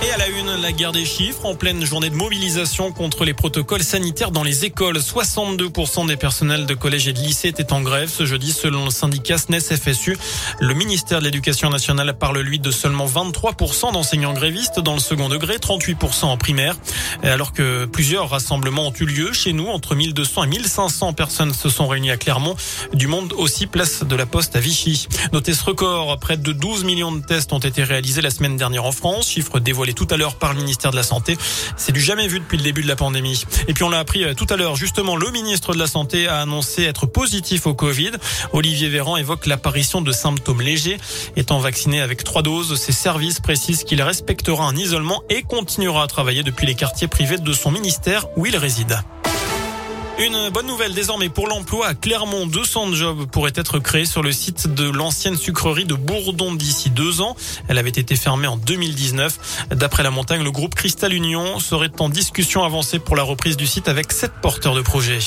Et à la une, la guerre des chiffres en pleine journée de mobilisation contre les protocoles sanitaires dans les écoles. 62% des personnels de collèges et de lycées étaient en grève ce jeudi selon le syndicat SNES FSU. Le ministère de l'Éducation nationale parle lui de seulement 23% d'enseignants grévistes dans le second degré, 38% en primaire. Alors que plusieurs rassemblements ont eu lieu chez nous, entre 1200 et 1500 personnes se sont réunies à Clermont. Du monde aussi place de la Poste à Vichy. Notez ce record, près de 12 millions de tests ont été réalisés la semaine dernière en France, chiffre dévoilé tout à l'heure par le ministère de la Santé. C'est du jamais vu depuis le début de la pandémie. Et puis on l'a appris euh, tout à l'heure, justement, le ministre de la Santé a annoncé être positif au Covid. Olivier Véran évoque l'apparition de symptômes légers. Étant vacciné avec trois doses, ses services précisent qu'il respectera un isolement et continuera à travailler depuis les quartiers privés de son ministère où il réside. Une bonne nouvelle désormais pour l'emploi à Clermont. 200 jobs pourraient être créés sur le site de l'ancienne sucrerie de Bourdon d'ici deux ans. Elle avait été fermée en 2019. D'après la montagne, le groupe Cristal Union serait en discussion avancée pour la reprise du site avec sept porteurs de projets.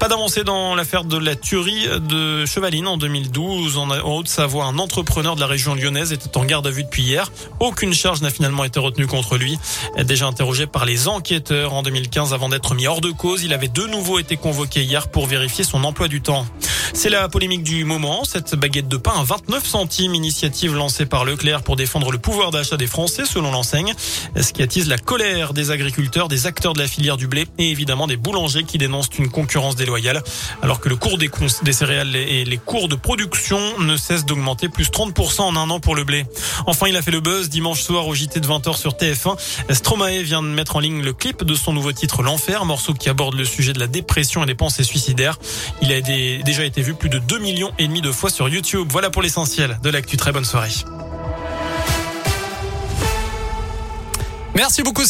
Pas d'avancée dans l'affaire de la tuerie de Chevaline en 2012. En Haute-Savoie, un entrepreneur de la région lyonnaise était en garde à vue depuis hier. Aucune charge n'a finalement été retenue contre lui. Déjà interrogé par les enquêteurs en 2015 avant d'être mis hors de cause, il avait de nouveau été convoqué hier pour vérifier son emploi du temps. C'est la polémique du moment. Cette baguette de pain à 29 centimes, initiative lancée par Leclerc pour défendre le pouvoir d'achat des Français, selon l'enseigne. Ce qui attise la colère des agriculteurs, des acteurs de la filière du blé et évidemment des boulangers qui dénoncent une concurrence déloyale. Alors que le cours des, céréales et les cours de production ne cessent d'augmenter, plus 30% en un an pour le blé. Enfin, il a fait le buzz dimanche soir au JT de 20h sur TF1. Stromae vient de mettre en ligne le clip de son nouveau titre L'Enfer, morceau qui aborde le sujet de la dépression et des pensées suicidaires. Il a déjà vu plus de 2 millions et demi de fois sur YouTube. Voilà pour l'essentiel de l'actu. Très bonne soirée. Merci beaucoup.